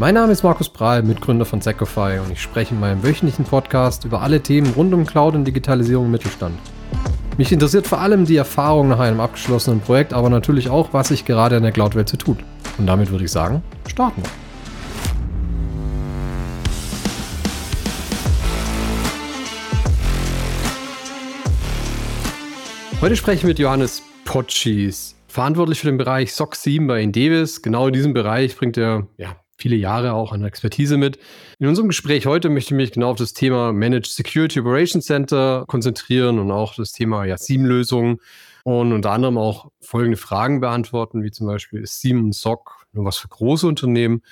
Mein Name ist Markus Prahl, Mitgründer von Secofy und ich spreche in meinem wöchentlichen Podcast über alle Themen rund um Cloud und Digitalisierung im Mittelstand. Mich interessiert vor allem die Erfahrung nach einem abgeschlossenen Projekt, aber natürlich auch, was sich gerade in der Cloud-Welt so tut. Und damit würde ich sagen, starten wir. Heute spreche ich mit Johannes Potschis, verantwortlich für den Bereich SOC 7 bei Indevis. Genau in diesem Bereich bringt er ja, viele Jahre auch an Expertise mit. In unserem Gespräch heute möchte ich mich genau auf das Thema Managed Security Operations Center konzentrieren und auch das Thema ja, SIEM-Lösungen und unter anderem auch folgende Fragen beantworten, wie zum Beispiel ist SIEM und SOC nur was für große Unternehmen?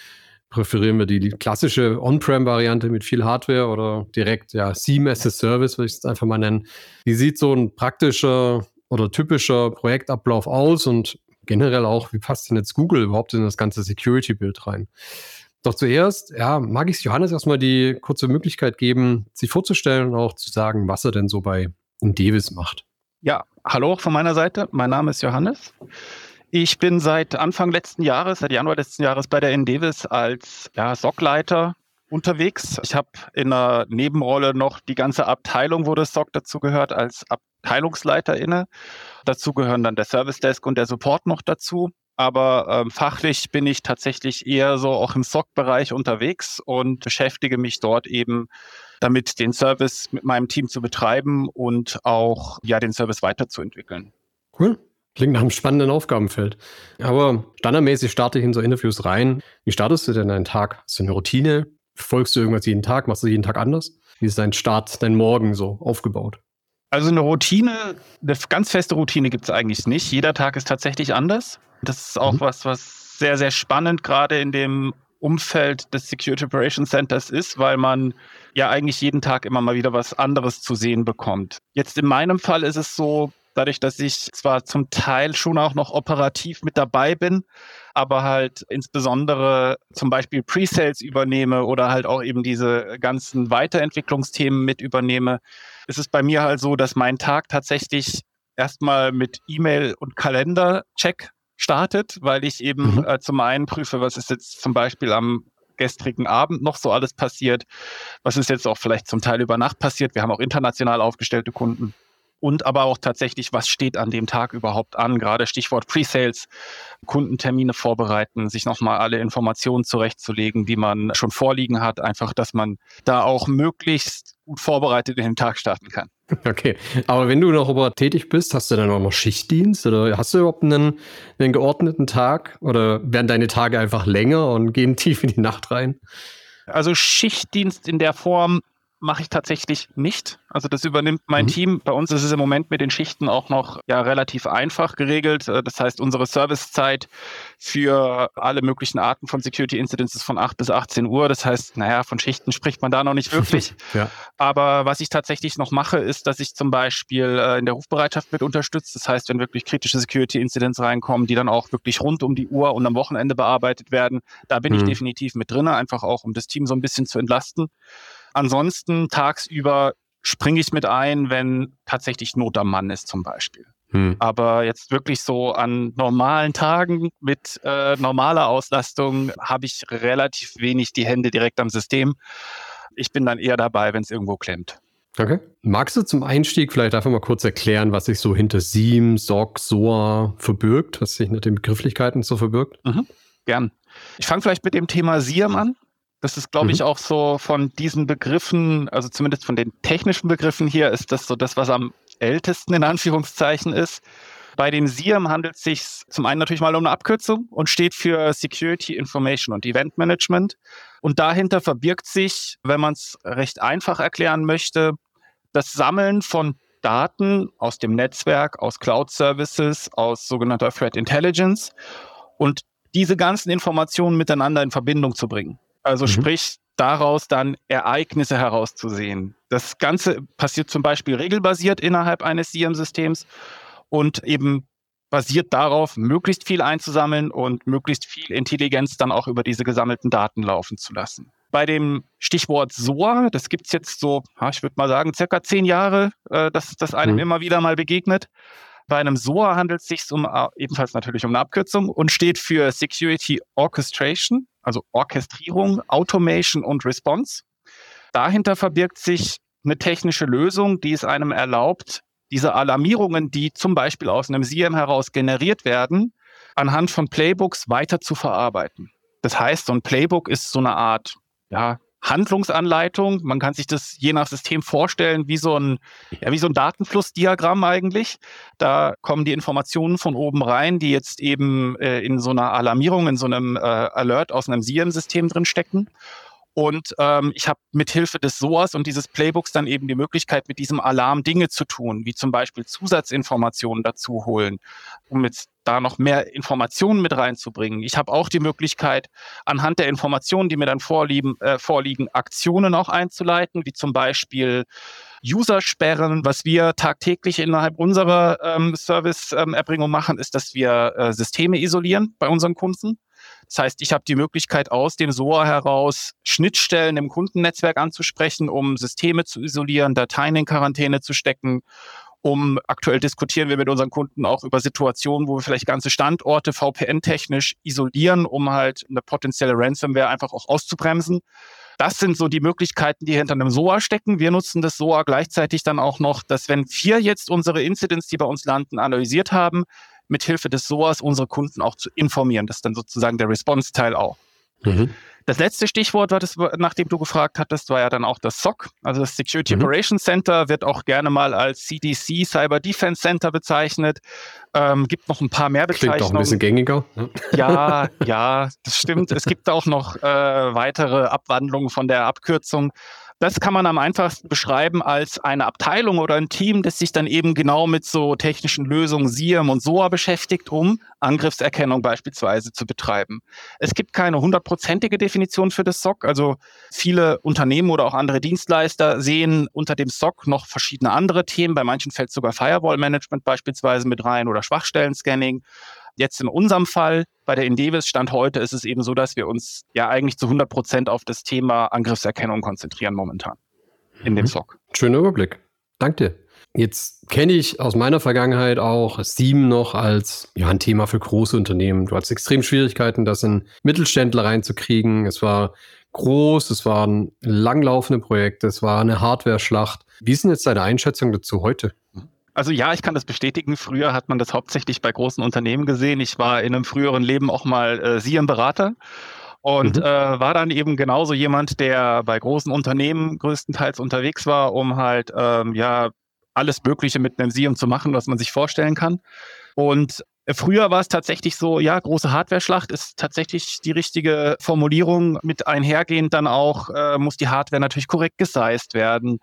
Präferieren wir die, klassische On-Prem-Variante mit viel Hardware oder direkt ja SIEM as a Service, würde ich es einfach mal nennen. Wie sieht so ein praktischer oder typischer Projektablauf aus und generell auch, wie passt denn jetzt Google überhaupt in das ganze Security-Bild rein? Doch zuerst, ja, mag ich Johannes erstmal die kurze Möglichkeit geben, sich vorzustellen und auch zu sagen, was er denn so bei Indevis macht. Ja, hallo auch von meiner Seite. Mein Name ist Johannes. Ich bin seit Anfang letzten Jahres, seit Januar letzten Jahres bei der Indevis als ja, SOC-Leiter unterwegs. Ich habe in einer Nebenrolle noch die ganze Abteilung, wo das SOC dazu gehört, als Abteilungsleiter inne. Dazu gehören dann der Service Desk und der Support noch dazu. Aber ähm, fachlich bin ich tatsächlich eher so auch im SOC-Bereich unterwegs und beschäftige mich dort eben damit, den Service mit meinem Team zu betreiben und auch ja den Service weiterzuentwickeln. Cool. Klingt nach einem spannenden Aufgabenfeld. Aber standardmäßig starte ich in so Interviews rein. Wie startest du denn deinen Tag? Hast du eine Routine? Folgst du irgendwas jeden Tag? Machst du jeden Tag anders? Wie ist dein Start, dein Morgen so aufgebaut? Also eine Routine, eine ganz feste Routine gibt es eigentlich nicht. Jeder Tag ist tatsächlich anders. Das ist auch mhm. was, was sehr, sehr spannend gerade in dem Umfeld des Security Operations Centers ist, weil man ja eigentlich jeden Tag immer mal wieder was anderes zu sehen bekommt. Jetzt in meinem Fall ist es so, dadurch, dass ich zwar zum Teil schon auch noch operativ mit dabei bin, aber halt insbesondere zum Beispiel Pre-Sales übernehme oder halt auch eben diese ganzen Weiterentwicklungsthemen mit übernehme, ist es bei mir halt so, dass mein Tag tatsächlich erstmal mit E-Mail und Kalender-Check startet, weil ich eben mhm. äh, zum einen prüfe, was ist jetzt zum Beispiel am gestrigen Abend noch so alles passiert, was ist jetzt auch vielleicht zum Teil über Nacht passiert. Wir haben auch international aufgestellte Kunden und aber auch tatsächlich, was steht an dem Tag überhaupt an, gerade Stichwort Pre-Sales, Kundentermine vorbereiten, sich nochmal alle Informationen zurechtzulegen, die man schon vorliegen hat, einfach, dass man da auch möglichst gut vorbereitet in den Tag starten kann. Okay, aber wenn du noch aber tätig bist, hast du dann auch noch Schichtdienst oder hast du überhaupt einen, einen geordneten Tag oder werden deine Tage einfach länger und gehen tief in die Nacht rein? Also Schichtdienst in der Form mache ich tatsächlich nicht. Also das übernimmt mein mhm. Team. Bei uns ist es im Moment mit den Schichten auch noch ja relativ einfach geregelt. Äh, das heißt, unsere Servicezeit für alle möglichen Arten von Security Incidents ist von 8 bis 18 Uhr. Das heißt, naja, von Schichten spricht man da noch nicht wirklich. ja. Aber was ich tatsächlich noch mache, ist, dass ich zum Beispiel äh, in der Rufbereitschaft mit unterstütze. Das heißt, wenn wirklich kritische Security Incidents reinkommen, die dann auch wirklich rund um die Uhr und am Wochenende bearbeitet werden, da bin mhm. ich definitiv mit drin, einfach auch um das Team so ein bisschen zu entlasten. Ansonsten tagsüber springe ich mit ein, wenn tatsächlich Not am Mann ist zum Beispiel. Hm. Aber jetzt wirklich so an normalen Tagen mit äh, normaler Auslastung habe ich relativ wenig die Hände direkt am System. Ich bin dann eher dabei, wenn es irgendwo klemmt. Okay. Magst du zum Einstieg vielleicht einfach mal kurz erklären, was sich so hinter SIEM, SOC, SOA verbirgt, was sich hinter den Begrifflichkeiten so verbirgt? Mhm. Gern. Ich fange vielleicht mit dem Thema SIEM an. Das ist, glaube mhm. ich, auch so von diesen Begriffen, also zumindest von den technischen Begriffen hier, ist das so das, was am ältesten in Anführungszeichen ist. Bei dem SIEM handelt es sich zum einen natürlich mal um eine Abkürzung und steht für Security Information und Event Management. Und dahinter verbirgt sich, wenn man es recht einfach erklären möchte, das Sammeln von Daten aus dem Netzwerk, aus Cloud Services, aus sogenannter Threat Intelligence und diese ganzen Informationen miteinander in Verbindung zu bringen. Also mhm. sprich, daraus dann Ereignisse herauszusehen. Das Ganze passiert zum Beispiel regelbasiert innerhalb eines SIEM-Systems und eben basiert darauf, möglichst viel einzusammeln und möglichst viel Intelligenz dann auch über diese gesammelten Daten laufen zu lassen. Bei dem Stichwort SOA, das gibt es jetzt so, ich würde mal sagen, circa zehn Jahre, äh, dass das einem mhm. immer wieder mal begegnet. Bei einem SOA handelt es sich um, äh, ebenfalls natürlich um eine Abkürzung und steht für Security Orchestration also Orchestrierung, Automation und Response. Dahinter verbirgt sich eine technische Lösung, die es einem erlaubt, diese Alarmierungen, die zum Beispiel aus einem SIEM heraus generiert werden, anhand von Playbooks weiter zu verarbeiten. Das heißt, so ein Playbook ist so eine Art ja, Handlungsanleitung. Man kann sich das je nach System vorstellen wie so ein, ja, wie so ein Datenflussdiagramm eigentlich. Da kommen die Informationen von oben rein, die jetzt eben äh, in so einer Alarmierung, in so einem äh, Alert aus einem SIEM-System drin stecken. Und ähm, ich habe mit Hilfe des SOAS und dieses Playbooks dann eben die Möglichkeit, mit diesem Alarm Dinge zu tun, wie zum Beispiel Zusatzinformationen dazu holen, um jetzt da noch mehr Informationen mit reinzubringen. Ich habe auch die Möglichkeit, anhand der Informationen, die mir dann vorliegen, äh, vorliegen, Aktionen auch einzuleiten, wie zum Beispiel User-Sperren. Was wir tagtäglich innerhalb unserer ähm, Service-Erbringung ähm, machen, ist, dass wir äh, Systeme isolieren bei unseren Kunden. Das heißt, ich habe die Möglichkeit, aus dem SOA heraus Schnittstellen im Kundennetzwerk anzusprechen, um Systeme zu isolieren, Dateien in Quarantäne zu stecken um aktuell diskutieren wir mit unseren Kunden auch über Situationen, wo wir vielleicht ganze Standorte VPN-technisch isolieren, um halt eine potenzielle Ransomware einfach auch auszubremsen. Das sind so die Möglichkeiten, die hinter einem SOA stecken. Wir nutzen das SOA gleichzeitig dann auch noch, dass wenn wir jetzt unsere Incidents, die bei uns landen, analysiert haben, mithilfe des SOAS unsere Kunden auch zu informieren. Das ist dann sozusagen der Response-Teil auch. Mhm. Das letzte Stichwort, das, nachdem du gefragt hattest, war ja dann auch das SOC. Also das Security mhm. Operations Center wird auch gerne mal als CDC, Cyber Defense Center bezeichnet. Ähm, gibt noch ein paar mehr Bezeichnungen. Klingt auch ein bisschen gängiger. Ne? Ja, ja, das stimmt. Es gibt auch noch äh, weitere Abwandlungen von der Abkürzung. Das kann man am einfachsten beschreiben als eine Abteilung oder ein Team, das sich dann eben genau mit so technischen Lösungen SIEM und SOA beschäftigt, um Angriffserkennung beispielsweise zu betreiben. Es gibt keine hundertprozentige Definition für das SOC. Also viele Unternehmen oder auch andere Dienstleister sehen unter dem SOC noch verschiedene andere Themen. Bei manchen fällt sogar Firewall Management beispielsweise mit rein oder Schwachstellen-Scanning. Jetzt in unserem Fall bei der Indevis Stand heute ist es eben so, dass wir uns ja eigentlich zu 100 Prozent auf das Thema Angriffserkennung konzentrieren momentan in mhm. dem SOC. Schöner Überblick. Danke dir. Jetzt kenne ich aus meiner Vergangenheit auch Steam noch als ja, ein Thema für große Unternehmen. Du hattest extrem Schwierigkeiten, das in Mittelständler reinzukriegen. Es war groß, es waren langlaufende Projekte, es war eine Hardware-Schlacht. Wie ist denn jetzt deine Einschätzung dazu heute? Also ja, ich kann das bestätigen. Früher hat man das hauptsächlich bei großen Unternehmen gesehen. Ich war in einem früheren Leben auch mal äh, SIEM-Berater und mhm. äh, war dann eben genauso jemand, der bei großen Unternehmen größtenteils unterwegs war, um halt ähm, ja alles Mögliche mit einem SIEM zu machen, was man sich vorstellen kann. Und Früher war es tatsächlich so, ja, große Hardware-Schlacht ist tatsächlich die richtige Formulierung. Mit einhergehend dann auch äh, muss die Hardware natürlich korrekt gesized werden.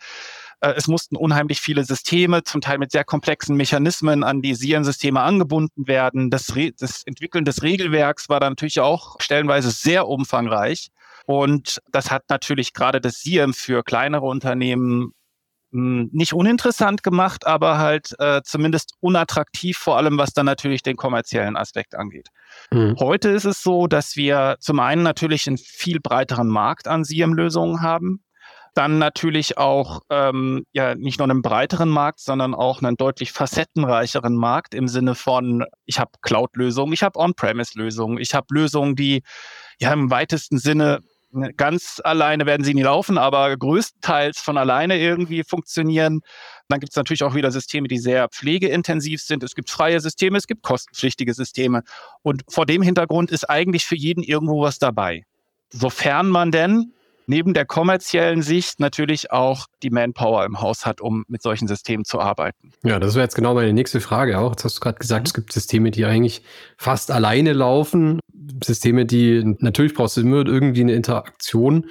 Äh, es mussten unheimlich viele Systeme, zum Teil mit sehr komplexen Mechanismen an die SIEM-Systeme angebunden werden. Das, Re das Entwickeln des Regelwerks war dann natürlich auch stellenweise sehr umfangreich. Und das hat natürlich gerade das SIEM für kleinere Unternehmen hm, nicht uninteressant gemacht, aber halt äh, zumindest unattraktiv, vor allem was dann natürlich den kommerziellen Aspekt angeht. Mhm. Heute ist es so, dass wir zum einen natürlich einen viel breiteren Markt an SIEM-Lösungen haben. Dann natürlich auch ähm, ja nicht nur einen breiteren Markt, sondern auch einen deutlich facettenreicheren Markt im Sinne von, ich habe Cloud-Lösungen, ich habe On-Premise-Lösungen, ich habe Lösungen, die ja im weitesten Sinne ne, ganz alleine werden sie nie laufen, aber größtenteils von alleine irgendwie funktionieren. Dann gibt es natürlich auch wieder Systeme, die sehr pflegeintensiv sind. Es gibt freie Systeme, es gibt kostenpflichtige Systeme. Und vor dem Hintergrund ist eigentlich für jeden irgendwo was dabei. Sofern man denn neben der kommerziellen Sicht natürlich auch die Manpower im Haus hat, um mit solchen Systemen zu arbeiten. Ja, das wäre jetzt genau meine nächste Frage auch. Jetzt hast du gerade gesagt, mhm. es gibt Systeme, die eigentlich fast alleine laufen. Systeme, die natürlich brauchst du immer irgendwie eine Interaktion.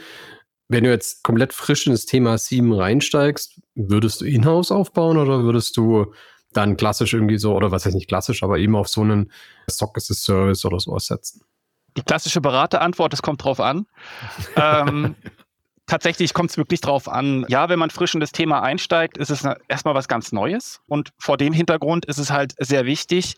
Wenn du jetzt komplett frisch in das Thema 7 reinsteigst, würdest du in-house aufbauen oder würdest du dann klassisch irgendwie so, oder was heißt nicht klassisch, aber eben auf so einen Stock as a Service oder sowas setzen? Die klassische Beraterantwort, es kommt drauf an. ähm, tatsächlich kommt es wirklich drauf an. Ja, wenn man frisch in das Thema einsteigt, ist es erstmal was ganz Neues. Und vor dem Hintergrund ist es halt sehr wichtig,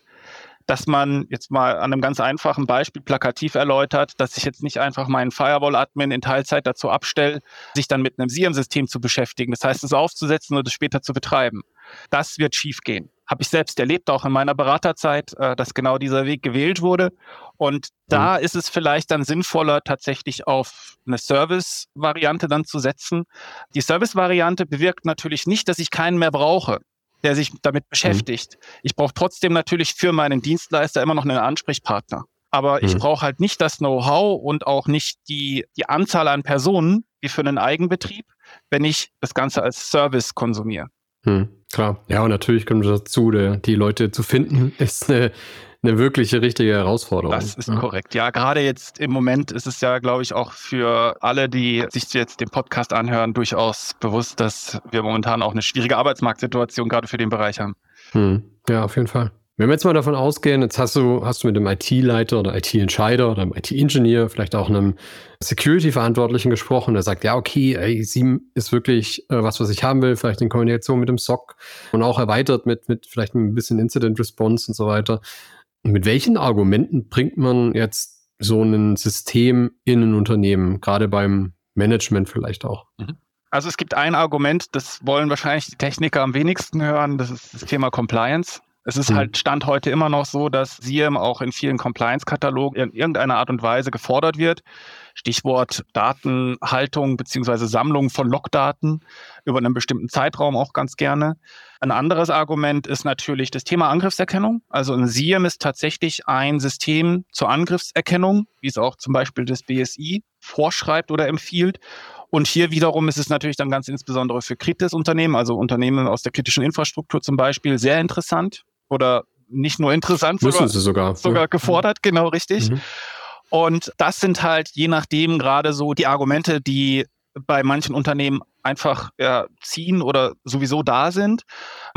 dass man jetzt mal an einem ganz einfachen Beispiel plakativ erläutert, dass ich jetzt nicht einfach meinen Firewall-Admin in Teilzeit dazu abstelle, sich dann mit einem SIEM-System zu beschäftigen. Das heißt, es aufzusetzen und es später zu betreiben. Das wird schiefgehen. Habe ich selbst erlebt, auch in meiner Beraterzeit, äh, dass genau dieser Weg gewählt wurde. Und da mhm. ist es vielleicht dann sinnvoller, tatsächlich auf eine Service-Variante dann zu setzen. Die Service-Variante bewirkt natürlich nicht, dass ich keinen mehr brauche der sich damit mhm. beschäftigt. Mhm. Ich brauche trotzdem natürlich für meinen Dienstleister immer noch einen Ansprechpartner. Aber mhm. ich brauche halt nicht das Know-how und auch nicht die, die Anzahl an Personen wie für einen Eigenbetrieb, wenn ich das Ganze als Service konsumiere. Hm, klar. Ja, und natürlich kommt dazu, die Leute zu finden, ist eine, eine wirkliche, richtige Herausforderung. Das ist ja. korrekt. Ja, gerade jetzt im Moment ist es ja, glaube ich, auch für alle, die sich jetzt den Podcast anhören, durchaus bewusst, dass wir momentan auch eine schwierige Arbeitsmarktsituation gerade für den Bereich haben. Hm. Ja, auf jeden Fall. Wenn wir jetzt mal davon ausgehen, jetzt hast du, hast du mit dem IT-Leiter oder IT-Entscheider oder einem IT-Ingenieur, vielleicht auch einem Security-Verantwortlichen gesprochen, der sagt, ja, okay, ey, SIEM ist wirklich äh, was, was ich haben will, vielleicht in Kombination mit dem SOC und auch erweitert mit, mit vielleicht ein bisschen Incident Response und so weiter. Und mit welchen Argumenten bringt man jetzt so ein System in ein Unternehmen, gerade beim Management vielleicht auch? Mhm. Also es gibt ein Argument, das wollen wahrscheinlich die Techniker am wenigsten hören, das ist das Thema Compliance. Es ist mhm. halt Stand heute immer noch so, dass SIEM auch in vielen Compliance-Katalogen in irgendeiner Art und Weise gefordert wird. Stichwort Datenhaltung beziehungsweise Sammlung von Logdaten über einen bestimmten Zeitraum auch ganz gerne. Ein anderes Argument ist natürlich das Thema Angriffserkennung. Also ein SIEM ist tatsächlich ein System zur Angriffserkennung, wie es auch zum Beispiel das BSI vorschreibt oder empfiehlt. Und hier wiederum ist es natürlich dann ganz insbesondere für Kritis-Unternehmen, also Unternehmen aus der kritischen Infrastruktur zum Beispiel, sehr interessant, oder nicht nur interessant, Müssen sogar, sogar. sogar ja. gefordert, genau richtig. Mhm. Und das sind halt je nachdem gerade so die Argumente, die bei manchen Unternehmen einfach ja, ziehen oder sowieso da sind.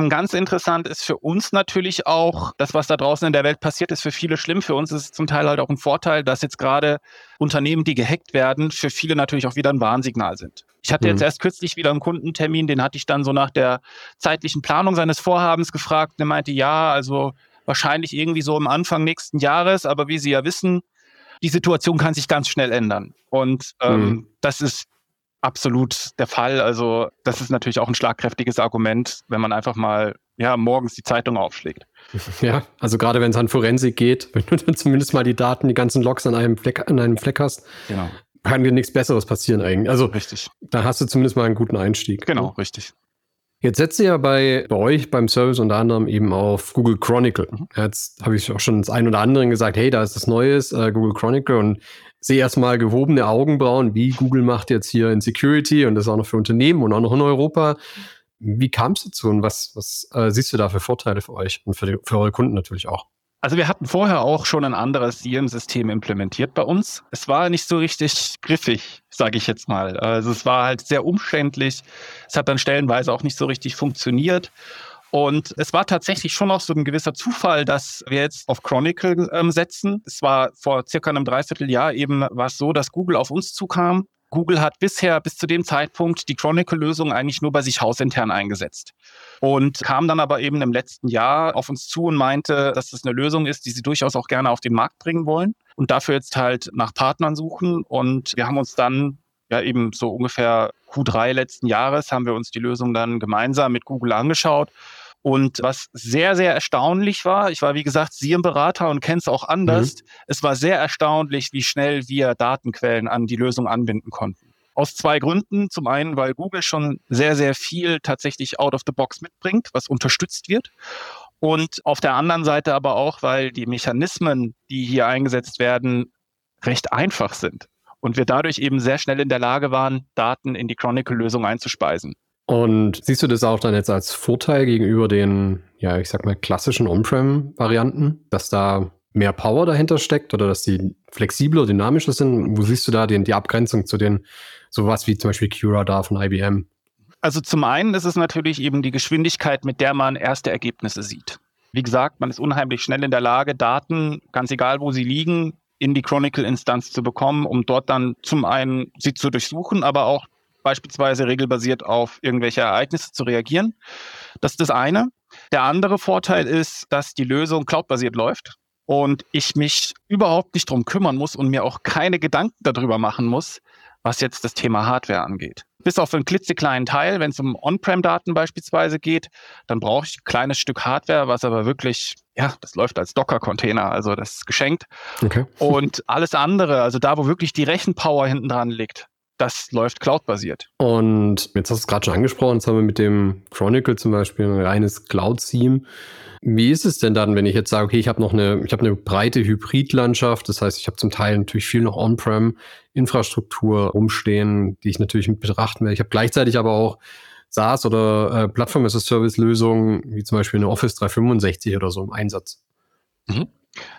Ganz interessant ist für uns natürlich auch, das, was da draußen in der Welt passiert, ist für viele schlimm. Für uns ist es zum Teil halt auch ein Vorteil, dass jetzt gerade Unternehmen, die gehackt werden, für viele natürlich auch wieder ein Warnsignal sind. Ich hatte mhm. jetzt erst kürzlich wieder einen Kundentermin, den hatte ich dann so nach der zeitlichen Planung seines Vorhabens gefragt. Der meinte, ja, also wahrscheinlich irgendwie so am Anfang nächsten Jahres, aber wie Sie ja wissen, die Situation kann sich ganz schnell ändern. Und ähm, mhm. das ist absolut der Fall. Also das ist natürlich auch ein schlagkräftiges Argument, wenn man einfach mal ja, morgens die Zeitung aufschlägt. Ja, also gerade wenn es an Forensik geht, wenn du dann zumindest mal die Daten, die ganzen Logs an einem Fleck, an einem Fleck hast, genau. kann dir nichts Besseres passieren eigentlich. Also richtig. da hast du zumindest mal einen guten Einstieg. Genau, richtig. Jetzt setzt ihr ja bei, bei euch beim Service unter anderem eben auf Google Chronicle. Mhm. Jetzt habe ich auch schon das ein oder andere gesagt, hey, da ist das Neues, äh, Google Chronicle und sehe erstmal gehobene Augenbrauen, wie Google macht jetzt hier in Security und das auch noch für Unternehmen und auch noch in Europa. Wie kam es dazu und was, was äh, siehst du da für Vorteile für euch und für, die, für eure Kunden natürlich auch? Also wir hatten vorher auch schon ein anderes SIEM-System implementiert bei uns. Es war nicht so richtig griffig, sage ich jetzt mal. Also es war halt sehr umständlich. Es hat dann stellenweise auch nicht so richtig funktioniert. Und es war tatsächlich schon auch so ein gewisser Zufall, dass wir jetzt auf Chronicle ähm, setzen. Es war vor circa einem Dreivierteljahr eben was so, dass Google auf uns zukam Google hat bisher bis zu dem Zeitpunkt die Chronicle-Lösung eigentlich nur bei sich hausintern eingesetzt und kam dann aber eben im letzten Jahr auf uns zu und meinte, dass das eine Lösung ist, die sie durchaus auch gerne auf den Markt bringen wollen und dafür jetzt halt nach Partnern suchen. Und wir haben uns dann ja eben so ungefähr Q3 letzten Jahres haben wir uns die Lösung dann gemeinsam mit Google angeschaut und was sehr, sehr erstaunlich war, ich war wie gesagt SIEM-Berater und kenne es auch anders, mhm. es war sehr erstaunlich, wie schnell wir Datenquellen an die Lösung anbinden konnten. Aus zwei Gründen. Zum einen, weil Google schon sehr, sehr viel tatsächlich out of the box mitbringt, was unterstützt wird. Und auf der anderen Seite aber auch, weil die Mechanismen, die hier eingesetzt werden, recht einfach sind. Und wir dadurch eben sehr schnell in der Lage waren, Daten in die Chronicle-Lösung einzuspeisen. Und siehst du das auch dann jetzt als Vorteil gegenüber den, ja, ich sag mal, klassischen On-Prem-Varianten, dass da mehr Power dahinter steckt oder dass die flexibler, dynamischer sind? Wo siehst du da den, die Abgrenzung zu den, sowas wie zum Beispiel QRadar von IBM? Also zum einen ist es natürlich eben die Geschwindigkeit, mit der man erste Ergebnisse sieht. Wie gesagt, man ist unheimlich schnell in der Lage, Daten, ganz egal wo sie liegen, in die Chronicle-Instanz zu bekommen, um dort dann zum einen sie zu durchsuchen, aber auch beispielsweise regelbasiert auf irgendwelche Ereignisse zu reagieren. Das ist das eine. Der andere Vorteil ist, dass die Lösung cloudbasiert läuft. und ich mich überhaupt nicht drum kümmern muss und mir auch keine Gedanken darüber machen muss, was jetzt das Thema Hardware angeht. Bis auf einen klitzekleinen Teil, wenn es um On-Prem-Daten beispielsweise geht, dann brauche ich ein kleines Stück Hardware, was aber wirklich, ja, das läuft als Docker-Container, also das ist geschenkt. Okay. Und alles andere, also da, wo wirklich die Rechenpower hinten dran liegt, das läuft cloud-basiert. Und jetzt hast du es gerade schon angesprochen, jetzt haben wir mit dem Chronicle zum Beispiel ein reines Cloud-Theme. Wie ist es denn dann, wenn ich jetzt sage, okay, ich habe noch eine, ich habe eine breite Hybridlandschaft, das heißt, ich habe zum Teil natürlich viel noch On-Prem-Infrastruktur rumstehen, die ich natürlich mit betrachten werde. Ich habe gleichzeitig aber auch SaaS oder äh, Plattform as a Service Lösungen, wie zum Beispiel eine Office 365 oder so im Einsatz. Mhm.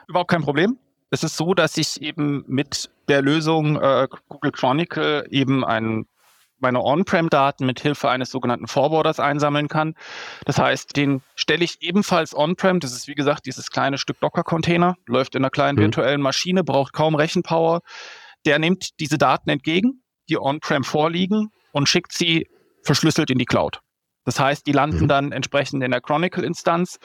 Überhaupt kein Problem. Es ist so, dass ich eben mit der Lösung äh, Google Chronicle eben einen meine On-Prem-Daten mit Hilfe eines sogenannten Forwarders einsammeln kann. Das heißt, den stelle ich ebenfalls On-Prem. Das ist wie gesagt dieses kleine Stück Docker-Container, läuft in einer kleinen mhm. virtuellen Maschine, braucht kaum Rechenpower. Der nimmt diese Daten entgegen, die On-Prem vorliegen und schickt sie verschlüsselt in die Cloud. Das heißt, die landen mhm. dann entsprechend in der Chronicle-Instanz.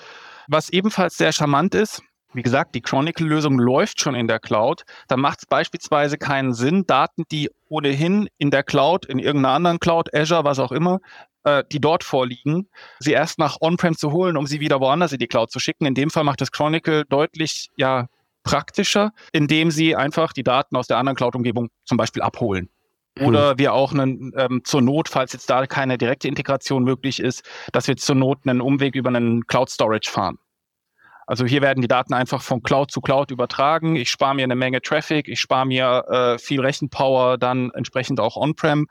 Was ebenfalls sehr charmant ist, wie gesagt, die Chronicle-Lösung läuft schon in der Cloud. Da macht es beispielsweise keinen Sinn, Daten, die ohnehin in der Cloud, in irgendeiner anderen Cloud, Azure, was auch immer, äh, die dort vorliegen, sie erst nach On-Prem zu holen, um sie wieder woanders in die Cloud zu schicken. In dem Fall macht das Chronicle deutlich ja, praktischer, indem sie einfach die Daten aus der anderen Cloud-Umgebung zum Beispiel abholen. Oder hm. wir auch einen, ähm, zur Not, falls jetzt da keine direkte Integration möglich ist, dass wir zur Not einen Umweg über einen Cloud Storage fahren. Also hier werden die Daten einfach von Cloud zu Cloud übertragen. Ich spare mir eine Menge Traffic, ich spare mir äh, viel Rechenpower, dann entsprechend auch On-Prem.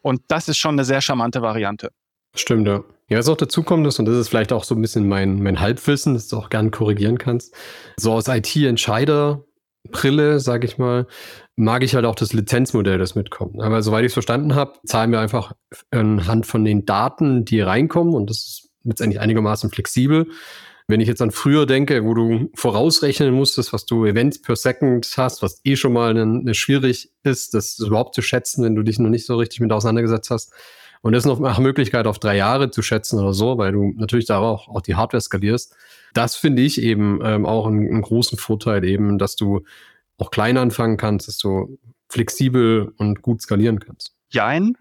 Und das ist schon eine sehr charmante Variante. Stimmt, ja. Ja, was auch dazu kommt ist, und das ist vielleicht auch so ein bisschen mein, mein Halbwissen, das du auch gerne korrigieren kannst, so aus IT-Entscheider-Brille, sage ich mal, mag ich halt auch das Lizenzmodell, das mitkommt. Aber soweit ich es verstanden habe, zahlen wir einfach anhand von den Daten, die reinkommen, und das ist letztendlich einigermaßen flexibel, wenn ich jetzt an früher denke, wo du vorausrechnen musstest, was du Events per Second hast, was eh schon mal eine, eine schwierig ist, das überhaupt zu schätzen, wenn du dich noch nicht so richtig mit auseinandergesetzt hast. Und das noch nach Möglichkeit auf drei Jahre zu schätzen oder so, weil du natürlich da auch, auch die Hardware skalierst. Das finde ich eben ähm, auch einen, einen großen Vorteil eben, dass du auch klein anfangen kannst, dass du flexibel und gut skalieren kannst. Jein.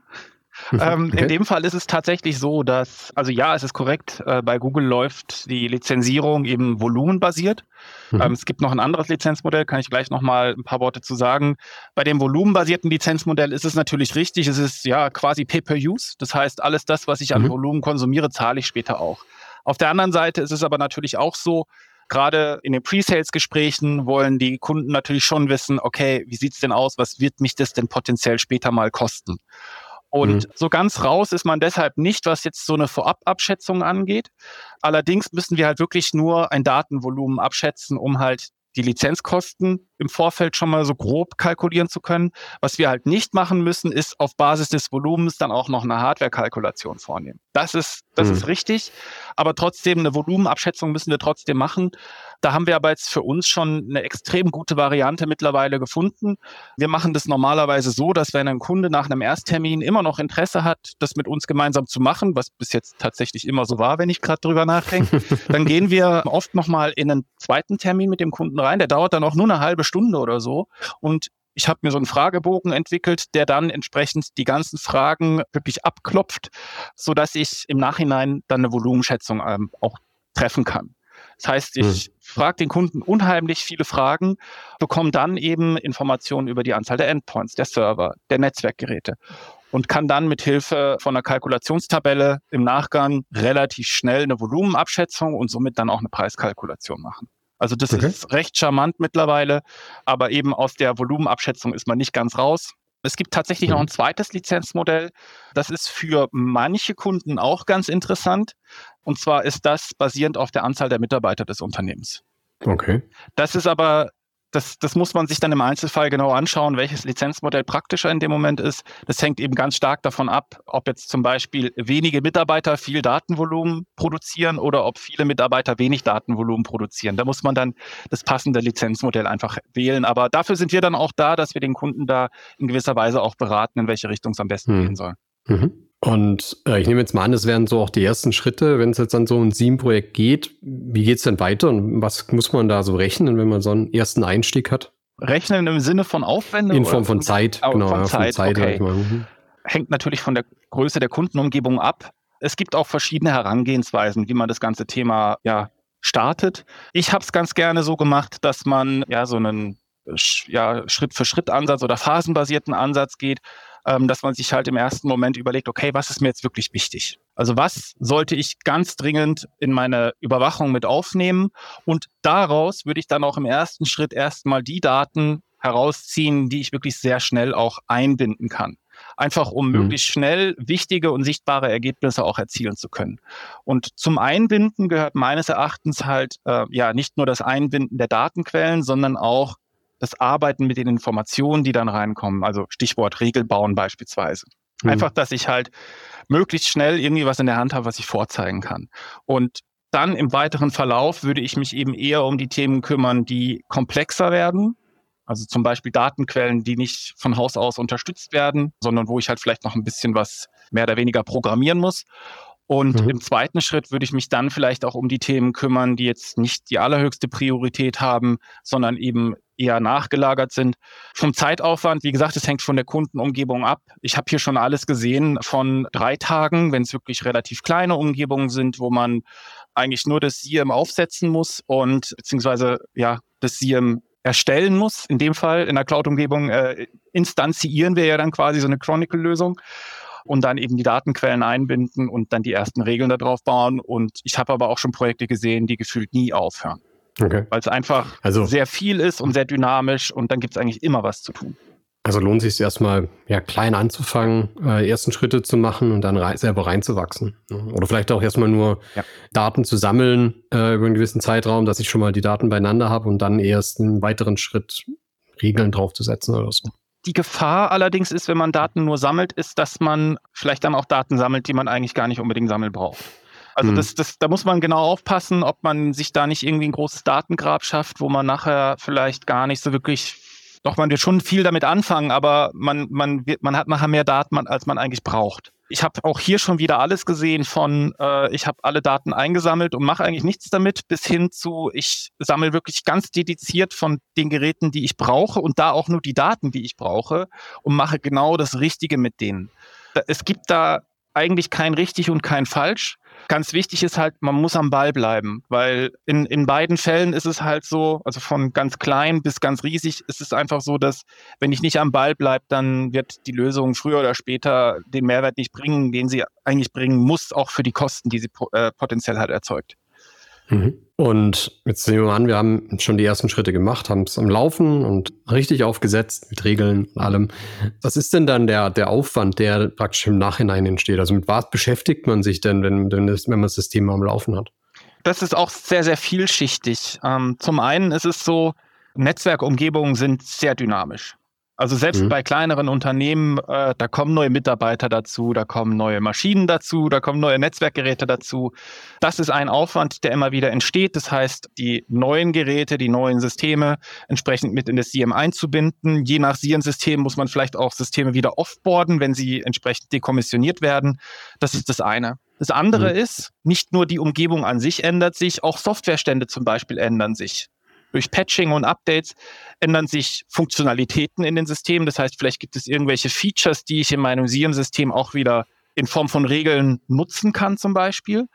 Ähm, okay. In dem Fall ist es tatsächlich so, dass, also ja, es ist korrekt, äh, bei Google läuft die Lizenzierung eben volumenbasiert. Mhm. Ähm, es gibt noch ein anderes Lizenzmodell, kann ich gleich nochmal ein paar Worte zu sagen. Bei dem volumenbasierten Lizenzmodell ist es natürlich richtig, es ist ja quasi Pay-per-Use. Das heißt, alles das, was ich an mhm. Volumen konsumiere, zahle ich später auch. Auf der anderen Seite ist es aber natürlich auch so, gerade in den Pre-Sales-Gesprächen wollen die Kunden natürlich schon wissen, okay, wie sieht's denn aus, was wird mich das denn potenziell später mal kosten? Und mhm. so ganz raus ist man deshalb nicht, was jetzt so eine Vorababschätzung angeht. Allerdings müssen wir halt wirklich nur ein Datenvolumen abschätzen, um halt die Lizenzkosten im Vorfeld schon mal so grob kalkulieren zu können. Was wir halt nicht machen müssen, ist auf Basis des Volumens dann auch noch eine Hardware-Kalkulation vornehmen. Das ist, das mhm. ist richtig. Aber trotzdem, eine Volumenabschätzung müssen wir trotzdem machen. Da haben wir aber jetzt für uns schon eine extrem gute Variante mittlerweile gefunden. Wir machen das normalerweise so, dass wenn ein Kunde nach einem Ersttermin immer noch Interesse hat, das mit uns gemeinsam zu machen, was bis jetzt tatsächlich immer so war, wenn ich gerade drüber nachdenke, dann gehen wir oft nochmal in einen zweiten Termin mit dem Kunden rein. Der dauert dann auch nur eine halbe Stunde oder so. Und ich habe mir so einen Fragebogen entwickelt, der dann entsprechend die ganzen Fragen wirklich abklopft, so dass ich im Nachhinein dann eine Volumenschätzung ähm, auch treffen kann. Das heißt, ich hm. frage den Kunden unheimlich viele Fragen, bekomme dann eben Informationen über die Anzahl der Endpoints, der Server, der Netzwerkgeräte und kann dann mit Hilfe von einer Kalkulationstabelle im Nachgang relativ schnell eine Volumenabschätzung und somit dann auch eine Preiskalkulation machen. Also das okay. ist recht charmant mittlerweile, aber eben aus der Volumenabschätzung ist man nicht ganz raus. Es gibt tatsächlich mhm. noch ein zweites Lizenzmodell. Das ist für manche Kunden auch ganz interessant. Und zwar ist das basierend auf der Anzahl der Mitarbeiter des Unternehmens. Okay. Das ist aber das, das muss man sich dann im Einzelfall genau anschauen, welches Lizenzmodell praktischer in dem Moment ist. Das hängt eben ganz stark davon ab, ob jetzt zum Beispiel wenige Mitarbeiter viel Datenvolumen produzieren oder ob viele Mitarbeiter wenig Datenvolumen produzieren. Da muss man dann das passende Lizenzmodell einfach wählen. Aber dafür sind wir dann auch da, dass wir den Kunden da in gewisser Weise auch beraten, in welche Richtung es am besten mhm. gehen soll. Mhm. Und äh, ich nehme jetzt mal an, das wären so auch die ersten Schritte, wenn es jetzt an so ein Sieben-Projekt geht. Wie geht es denn weiter und was muss man da so rechnen, wenn man so einen ersten Einstieg hat? Rechnen im Sinne von Aufwendung? In Form von Zeit, oh, genau. Von ja, Zeit, Zeit okay. mhm. Hängt natürlich von der Größe der Kundenumgebung ab. Es gibt auch verschiedene Herangehensweisen, wie man das ganze Thema ja, startet. Ich habe es ganz gerne so gemacht, dass man ja so einen ja, Schritt-für-Schritt-Ansatz oder phasenbasierten Ansatz geht, ähm, dass man sich halt im ersten Moment überlegt, okay, was ist mir jetzt wirklich wichtig? Also was sollte ich ganz dringend in meine Überwachung mit aufnehmen? Und daraus würde ich dann auch im ersten Schritt erstmal die Daten herausziehen, die ich wirklich sehr schnell auch einbinden kann. Einfach um mhm. möglichst schnell wichtige und sichtbare Ergebnisse auch erzielen zu können. Und zum Einbinden gehört meines Erachtens halt äh, ja nicht nur das Einbinden der Datenquellen, sondern auch das Arbeiten mit den Informationen, die dann reinkommen. Also Stichwort Regel bauen beispielsweise. Mhm. Einfach, dass ich halt möglichst schnell irgendwie was in der Hand habe, was ich vorzeigen kann. Und dann im weiteren Verlauf würde ich mich eben eher um die Themen kümmern, die komplexer werden. Also zum Beispiel Datenquellen, die nicht von Haus aus unterstützt werden, sondern wo ich halt vielleicht noch ein bisschen was mehr oder weniger programmieren muss. Und mhm. im zweiten Schritt würde ich mich dann vielleicht auch um die Themen kümmern, die jetzt nicht die allerhöchste Priorität haben, sondern eben eher nachgelagert sind. Vom Zeitaufwand, wie gesagt, es hängt von der Kundenumgebung ab. Ich habe hier schon alles gesehen von drei Tagen, wenn es wirklich relativ kleine Umgebungen sind, wo man eigentlich nur das SIEM aufsetzen muss und beziehungsweise ja das SIEM erstellen muss. In dem Fall in der Cloud-Umgebung äh, instanzieren wir ja dann quasi so eine Chronicle-Lösung und dann eben die Datenquellen einbinden und dann die ersten Regeln darauf bauen. Und ich habe aber auch schon Projekte gesehen, die gefühlt nie aufhören. Okay. Weil es einfach also, sehr viel ist und sehr dynamisch und dann gibt es eigentlich immer was zu tun. Also lohnt sich es erstmal, ja, klein anzufangen, äh, ersten Schritte zu machen und dann rei selber reinzuwachsen. Ne? Oder vielleicht auch erstmal nur ja. Daten zu sammeln äh, über einen gewissen Zeitraum, dass ich schon mal die Daten beieinander habe und dann erst einen weiteren Schritt Regeln draufzusetzen oder so. Die Gefahr allerdings ist, wenn man Daten nur sammelt, ist, dass man vielleicht dann auch Daten sammelt, die man eigentlich gar nicht unbedingt sammeln braucht. Also mhm. das, das, da muss man genau aufpassen, ob man sich da nicht irgendwie ein großes Datengrab schafft, wo man nachher vielleicht gar nicht so wirklich, doch man wird schon viel damit anfangen, aber man, man, wird, man hat nachher mehr Daten, als man eigentlich braucht ich habe auch hier schon wieder alles gesehen von, äh, ich habe alle Daten eingesammelt und mache eigentlich nichts damit, bis hin zu, ich sammle wirklich ganz dediziert von den Geräten, die ich brauche und da auch nur die Daten, die ich brauche und mache genau das Richtige mit denen. Es gibt da eigentlich kein richtig und kein falsch. Ganz wichtig ist halt, man muss am Ball bleiben, weil in, in beiden Fällen ist es halt so, also von ganz klein bis ganz riesig, ist es einfach so, dass wenn ich nicht am Ball bleibe, dann wird die Lösung früher oder später den Mehrwert nicht bringen, den sie eigentlich bringen muss, auch für die Kosten, die sie äh, potenziell halt erzeugt. Mhm. Und jetzt nehmen wir an, wir haben schon die ersten Schritte gemacht, haben es am Laufen und richtig aufgesetzt mit Regeln und allem. Was ist denn dann der, der Aufwand, der praktisch im Nachhinein entsteht? Also mit was beschäftigt man sich denn, wenn, wenn, das, wenn man das System am Laufen hat? Das ist auch sehr, sehr vielschichtig. Ähm, zum einen ist es so, Netzwerkumgebungen sind sehr dynamisch. Also selbst mhm. bei kleineren Unternehmen, äh, da kommen neue Mitarbeiter dazu, da kommen neue Maschinen dazu, da kommen neue Netzwerkgeräte dazu. Das ist ein Aufwand, der immer wieder entsteht. Das heißt, die neuen Geräte, die neuen Systeme entsprechend mit in das SIEM einzubinden. Je nach SIEM-System muss man vielleicht auch Systeme wieder offboarden, wenn sie entsprechend dekommissioniert werden. Das ist das eine. Das andere mhm. ist, nicht nur die Umgebung an sich ändert sich, auch Softwarestände zum Beispiel ändern sich. Durch Patching und Updates ändern sich Funktionalitäten in den Systemen. Das heißt, vielleicht gibt es irgendwelche Features, die ich in meinem SIEM-System auch wieder in Form von Regeln nutzen kann, zum Beispiel.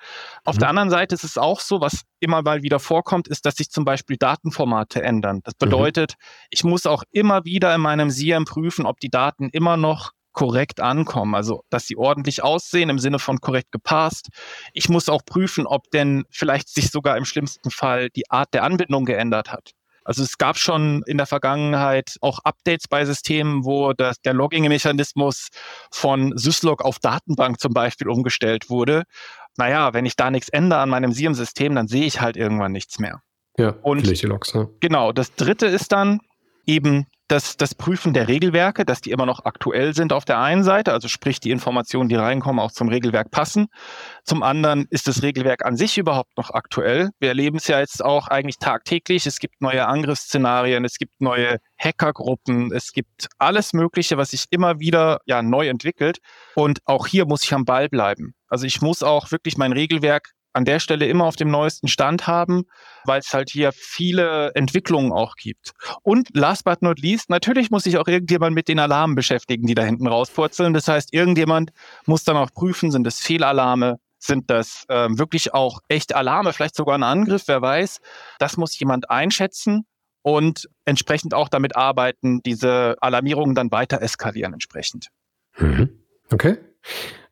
Auf mhm. der anderen Seite ist es auch so, was immer mal wieder vorkommt, ist, dass sich zum Beispiel Datenformate ändern. Das mhm. bedeutet, mhm. ich muss auch immer wieder in meinem SIEM prüfen, ob die Daten immer noch korrekt ankommen, also dass sie ordentlich aussehen im Sinne von korrekt gepasst. Ich muss auch prüfen, ob denn vielleicht sich sogar im schlimmsten Fall die Art der Anbindung geändert hat. Also es gab schon in der Vergangenheit auch Updates bei Systemen, wo das, der Logging-Mechanismus von Syslog auf Datenbank zum Beispiel umgestellt wurde. Naja, wenn ich da nichts ändere an meinem SIEM-System, dann sehe ich halt irgendwann nichts mehr. Ja, und Logs, ja. Genau, das dritte ist dann eben das, das Prüfen der Regelwerke, dass die immer noch aktuell sind auf der einen Seite, also sprich die Informationen, die reinkommen, auch zum Regelwerk passen. Zum anderen ist das Regelwerk an sich überhaupt noch aktuell. Wir erleben es ja jetzt auch eigentlich tagtäglich. Es gibt neue Angriffsszenarien, es gibt neue Hackergruppen, es gibt alles Mögliche, was sich immer wieder ja neu entwickelt. Und auch hier muss ich am Ball bleiben. Also ich muss auch wirklich mein Regelwerk an der Stelle immer auf dem neuesten Stand haben, weil es halt hier viele Entwicklungen auch gibt. Und last but not least, natürlich muss sich auch irgendjemand mit den Alarmen beschäftigen, die da hinten rauspurzeln. Das heißt, irgendjemand muss dann auch prüfen, sind das Fehlalarme, sind das äh, wirklich auch echt Alarme, vielleicht sogar ein Angriff, wer weiß. Das muss jemand einschätzen und entsprechend auch damit arbeiten, diese Alarmierungen dann weiter eskalieren entsprechend. Mhm. Okay.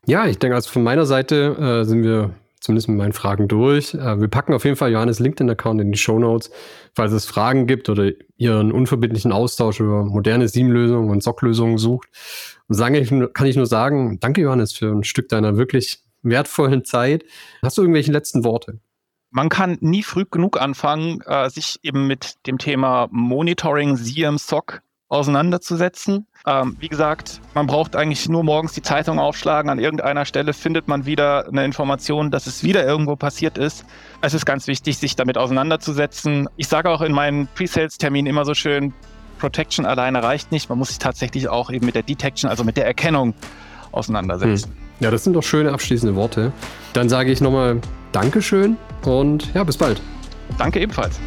Ja, ich denke, also von meiner Seite äh, sind wir zumindest mit meinen Fragen durch. Äh, wir packen auf jeden Fall Johannes LinkedIn-Account in die Show Notes, falls es Fragen gibt oder ihr einen unverbindlichen Austausch über moderne SIEM-Lösungen und SOC-Lösungen sucht. Und sagen, kann ich nur sagen, danke Johannes für ein Stück deiner wirklich wertvollen Zeit. Hast du irgendwelche letzten Worte? Man kann nie früh genug anfangen, äh, sich eben mit dem Thema Monitoring, SIEM, SOC auseinanderzusetzen. Ähm, wie gesagt, man braucht eigentlich nur morgens die Zeitung aufschlagen. An irgendeiner Stelle findet man wieder eine Information, dass es wieder irgendwo passiert ist. Es ist ganz wichtig, sich damit auseinanderzusetzen. Ich sage auch in meinen Pre-Sales-Terminen immer so schön, Protection alleine reicht nicht. Man muss sich tatsächlich auch eben mit der Detection, also mit der Erkennung auseinandersetzen. Hm. Ja, das sind doch schöne abschließende Worte. Dann sage ich nochmal Dankeschön und ja, bis bald. Danke ebenfalls.